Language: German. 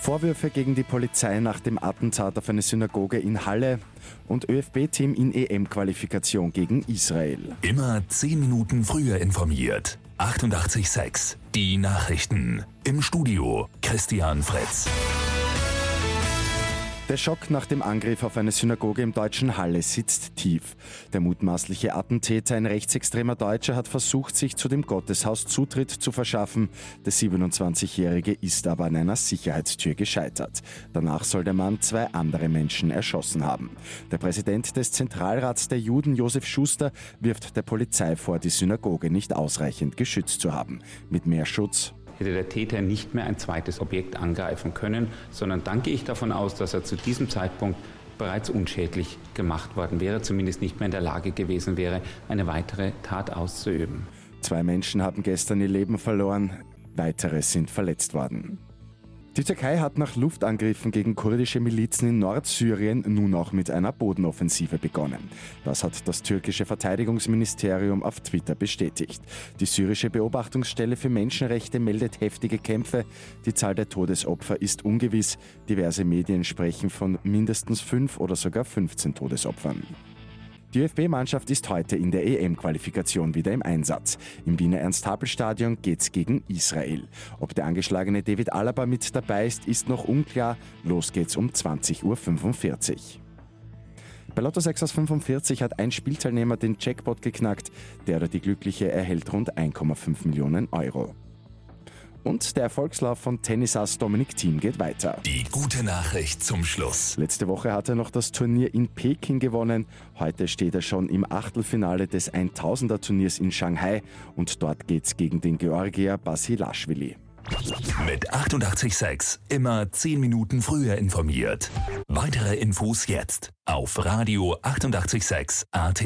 Vorwürfe gegen die Polizei nach dem Attentat auf eine Synagoge in Halle und ÖFB-Team in EM-Qualifikation gegen Israel. Immer 10 Minuten früher informiert. 88.6 Die Nachrichten. Im Studio Christian Fritz. Der Schock nach dem Angriff auf eine Synagoge im deutschen Halle sitzt tief. Der mutmaßliche Attentäter, ein rechtsextremer Deutscher, hat versucht, sich zu dem Gotteshaus Zutritt zu verschaffen. Der 27-Jährige ist aber an einer Sicherheitstür gescheitert. Danach soll der Mann zwei andere Menschen erschossen haben. Der Präsident des Zentralrats der Juden, Josef Schuster, wirft der Polizei vor, die Synagoge nicht ausreichend geschützt zu haben. Mit mehr Schutz hätte der Täter nicht mehr ein zweites Objekt angreifen können, sondern dann gehe ich davon aus, dass er zu diesem Zeitpunkt bereits unschädlich gemacht worden wäre, zumindest nicht mehr in der Lage gewesen wäre, eine weitere Tat auszuüben. Zwei Menschen haben gestern ihr Leben verloren, weitere sind verletzt worden. Die Türkei hat nach Luftangriffen gegen kurdische Milizen in Nordsyrien nun auch mit einer Bodenoffensive begonnen. Das hat das türkische Verteidigungsministerium auf Twitter bestätigt. Die syrische Beobachtungsstelle für Menschenrechte meldet heftige Kämpfe. Die Zahl der Todesopfer ist ungewiss. Diverse Medien sprechen von mindestens fünf oder sogar 15 Todesopfern. Die ÖFB-Mannschaft ist heute in der EM-Qualifikation wieder im Einsatz. Im Wiener Ernst-Happel-Stadion geht's gegen Israel. Ob der angeschlagene David Alaba mit dabei ist, ist noch unklar. Los geht's um 20.45 Uhr. Bei Lotto 6 aus 45 hat ein Spielteilnehmer den Jackpot geknackt. Der oder die Glückliche erhält rund 1,5 Millionen Euro. Und der Erfolgslauf von Tennisass Dominik Thiem geht weiter. Die gute Nachricht zum Schluss. Letzte Woche hat er noch das Turnier in Peking gewonnen. Heute steht er schon im Achtelfinale des 1000er Turniers in Shanghai und dort geht's gegen den Georgier Basilashvili. Mit 886 immer 10 Minuten früher informiert. Weitere Infos jetzt auf Radio 886 AT.